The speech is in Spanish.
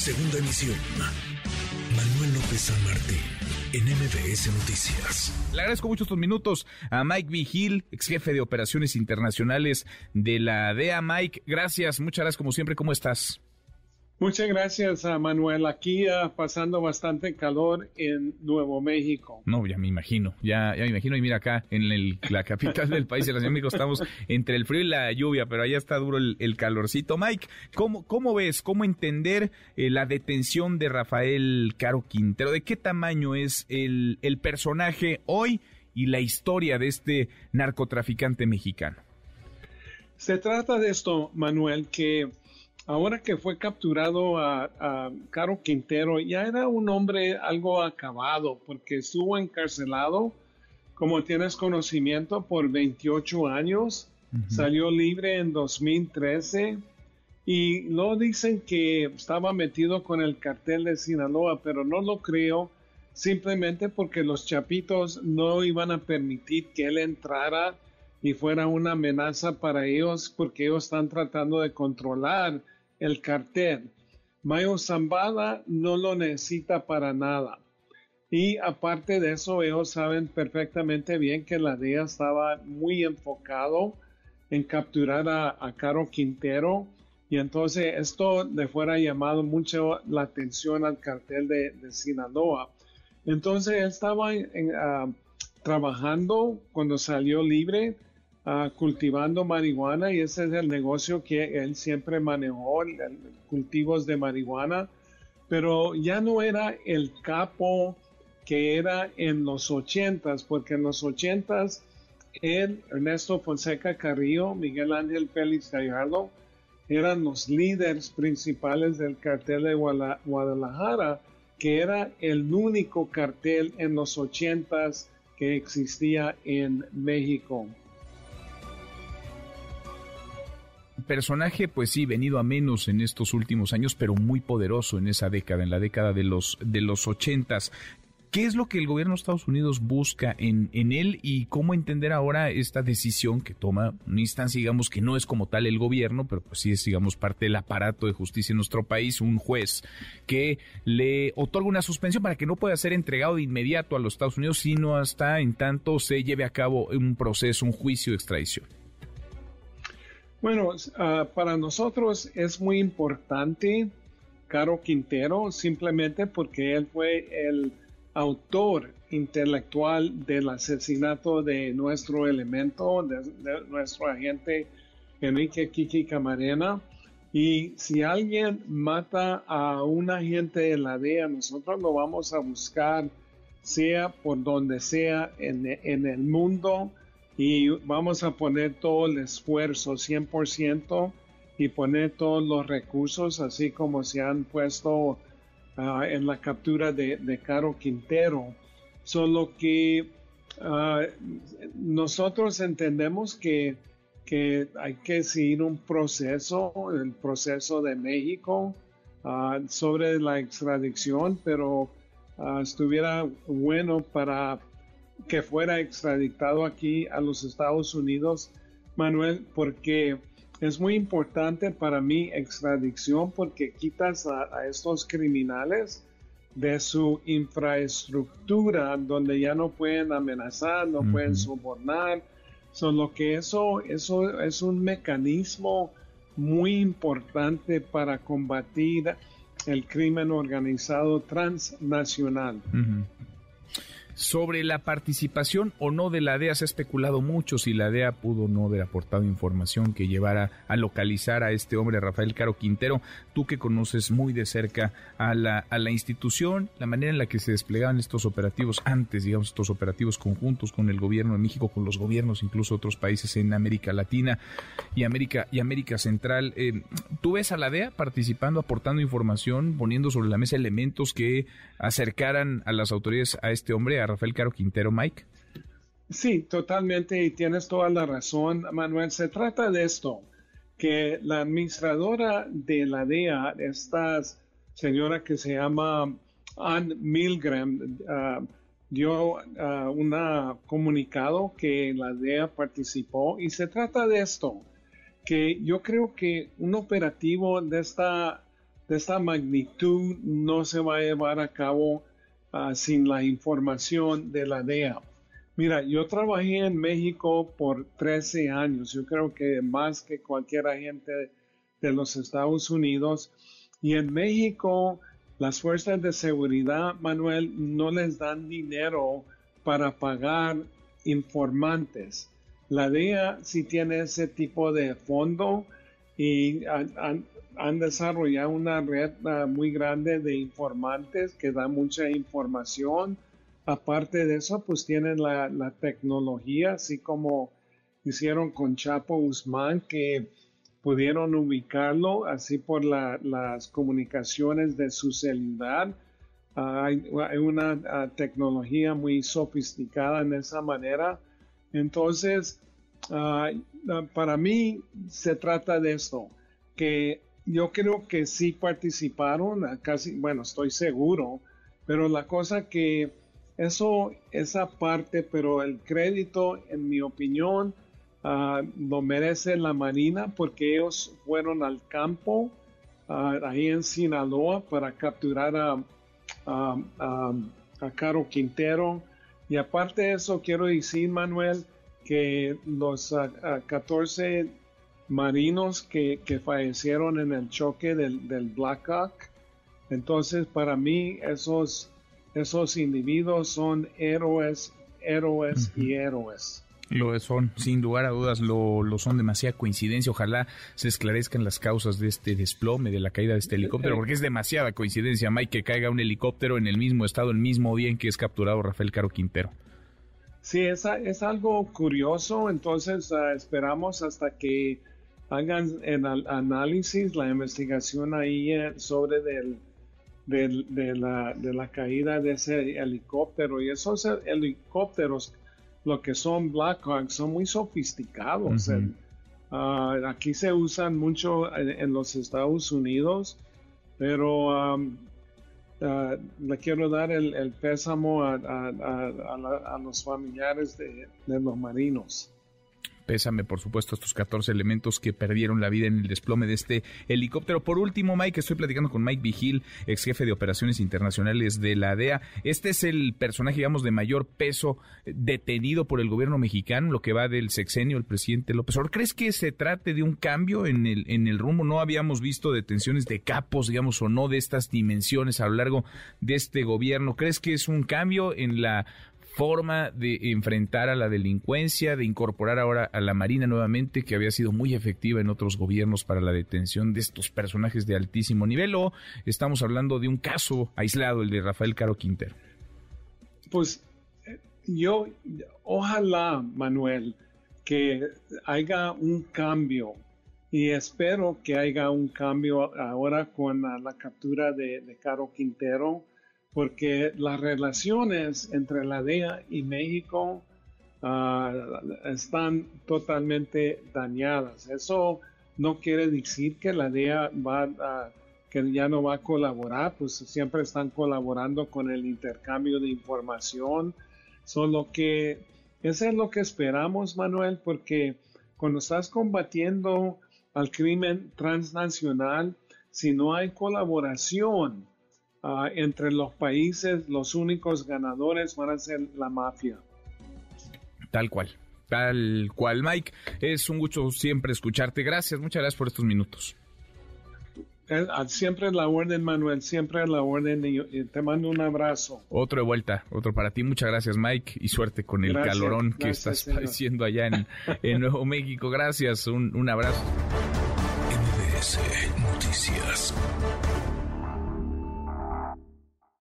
Segunda emisión. Manuel López San Martín, en MBS Noticias. Le agradezco mucho estos minutos a Mike Vigil, ex jefe de operaciones internacionales de la DEA. Mike, gracias, muchas gracias como siempre. ¿Cómo estás? Muchas gracias, a Manuel. Aquí uh, pasando bastante calor en Nuevo México. No, ya me imagino, ya, ya me imagino. Y mira acá, en el, la capital del país, en la Ciudad de México, estamos entre el frío y la lluvia, pero allá está duro el, el calorcito. Mike, ¿cómo, ¿cómo ves, cómo entender eh, la detención de Rafael Caro Quintero? ¿De qué tamaño es el, el personaje hoy y la historia de este narcotraficante mexicano? Se trata de esto, Manuel, que ahora que fue capturado a, Caro Quintero, ya era un hombre algo acabado porque estuvo encarcelado, como tienes conocimiento, por 28 años. Salió libre en 2013 y lo dicen que estaba metido con el cartel de Sinaloa, pero no lo creo simplemente porque los chapitos no iban a permitir que él entrara y fuera una amenaza para ellos porque ellos están tratando de controlar el cartel. Mayo Zambada no lo necesita para nada. Y aparte de eso, ellos saben perfectamente bien que la DEA estaba muy enfocado en capturar a, Caro Quintero. Y entonces esto le fuera llamado mucho la atención al cartel de, Sinaloa. Entonces él estaba ah, trabajando cuando salió libre cultivando marihuana y ese es el negocio que él siempre manejó, cultivos de marihuana, pero ya no era el capo que era en los ochentas, porque en los ochentas él, Ernesto Fonseca Carrillo, Miguel Ángel Félix Gallardo, eran los líderes principales del cartel de Guadalajara, que era el único cartel en los ochentas que existía en México. Personaje, pues sí, venido a menos en estos últimos años, pero muy poderoso en esa década, en la década de los de los ochentas. ¿Qué es lo que el gobierno de Estados Unidos busca en, en él y cómo entender ahora esta decisión que toma una instancia, digamos, que no es como tal el gobierno, pero pues sí es, digamos, parte del aparato de justicia en nuestro país, un juez que le otorga una suspensión para que no pueda ser entregado de inmediato a los Estados Unidos, sino hasta en tanto se lleve a cabo un proceso, un juicio de extradición? Bueno, ah, para nosotros es muy importante Caro Quintero simplemente porque él fue el autor intelectual del asesinato de nuestro elemento, de, nuestro agente Enrique Kiki Camarena. Y si alguien mata a un agente de la DEA, nosotros lo vamos a buscar, sea por donde sea en, en el mundo y vamos a poner todo el esfuerzo 100% y poner todos los recursos así como se han puesto ah, en la captura de, Caro Quintero. Solo que ah, nosotros entendemos que, que, hay que seguir un proceso, el proceso de México ah, sobre la extradición, pero estuviera bueno para que fuera extraditado aquí a los Estados Unidos, Manuel, porque es muy importante para mí extradición porque quitas a, estos criminales de su infraestructura donde ya no pueden amenazar, no pueden sobornar. Solo que eso, eso es un mecanismo muy importante para combatir el crimen organizado transnacional. Sobre la participación o no de la DEA se ha especulado mucho si la DEA pudo no haber aportado información que llevara a localizar a este hombre, Rafael Caro Quintero. Tú que conoces muy de cerca a la, a la institución, la manera en la que se desplegaban estos operativos antes, digamos, estos operativos conjuntos con el gobierno de México, con los gobiernos incluso otros países en América Latina y América, y América Central. Eh, ¿Tú ves a la DEA participando, aportando información, poniendo sobre la mesa elementos que acercaran a las autoridades a este hombre, a Rafael Caro Quintero, Mike? Sí, totalmente, y tienes toda la razón, Manuel. Se trata de esto, que la administradora de la DEA, esta señora que se llama Ann Milgram, uh, dio uh, un comunicado que la DEA participó y se trata de esto, que yo creo que un operativo de esta de esta magnitud no se va a llevar a cabo ah, sin la información de la DEA. Mira, yo trabajé en México por 13 años, yo creo que más que cualquier agente de los Estados Unidos. Y en México, las fuerzas de seguridad, Manuel, no les dan dinero para pagar informantes. La DEA sí tiene ese tipo de fondo y desarrollado una red ah, muy grande de informantes que da mucha información. Aparte de eso, pues tienen la, la tecnología, así como hicieron con Chapo Guzmán, que pudieron ubicarlo así por las comunicaciones de su celular. hay, una ah, tecnología muy sofisticada en esa manera. Entonces, ah, ah, para mí se trata de esto, que yo creo que sí participaron, casi, bueno, estoy seguro, pero la cosa que eso, esa parte, pero el crédito, en mi opinión, uh, lo merece la Marina porque ellos fueron al campo ahí en Sinaloa para capturar a, a, Caro Quintero. Y aparte de eso, quiero decir, Manuel, que los 14 marinos que, que, fallecieron en el choque del, del Blackhawk, entonces para mí esos, esos individuos son héroes, héroes y héroes. Lo son, sin lugar a dudas, lo, lo, son demasiada coincidencia. Ojalá se esclarezcan las causas de este desplome, de la caída de este helicóptero, porque es demasiada coincidencia, Mike, que caiga un helicóptero en el mismo estado, el mismo día en que es capturado Rafael Caro Quintero. Sí, es, es algo curioso, entonces uh, esperamos hasta que hagan el análisis, la investigación ahí eh, sobre del, del, de, la, de la caída de ese helicóptero. Y esos helicópteros lo que son Blackhawks son muy sofisticados. Ah, aquí se usan mucho en, los Estados Unidos, pero um, ah, le quiero dar el, pésamo a, los familiares de los marinos. Pésame, por supuesto, estos 14 elementos que perdieron la vida en el desplome de este helicóptero. Por último, Mike, estoy platicando con Mike Vigil, ex jefe de operaciones internacionales de la DEA. Este es el personaje, digamos, de mayor peso eh, detenido por el gobierno mexicano, lo que va del sexenio del presidente López Obrador. ¿Crees que se trate de un cambio en el, en el rumbo? No habíamos visto detenciones de capos, digamos, o no de estas dimensiones a lo largo de este gobierno. ¿Crees que es un cambio en la forma de enfrentar a la delincuencia, de incorporar ahora a la Marina nuevamente, que había sido muy efectiva en otros gobiernos para la detención de estos personajes de altísimo nivel, o estamos hablando de un caso aislado, el de Rafael Caro Quintero? Pues yo, ojalá, Manuel, que haya un cambio y espero que haya un cambio ahora con la, captura de, Caro Quintero porque las relaciones entre la DEA y México ah, están totalmente dañadas. Eso no quiere decir que la DEA va que ya no va a colaborar, pues siempre están colaborando con el intercambio de información. Solo que eso es lo que esperamos, Manuel, porque cuando estás combatiendo al crimen transnacional, si no hay colaboración, Ah, entre los países los únicos ganadores van a ser la mafia. Tal cual, tal cual, Mike. Es un gusto siempre escucharte. Gracias, muchas gracias por estos minutos. Ah, siempre la orden, Manuel, siempre la orden y te mando un abrazo. Otro de vuelta, otro para ti. Muchas gracias, Mike, y suerte con el calorón que estás padeciendo allá en, en, Nuevo México. Gracias, un, un abrazo. Noticias.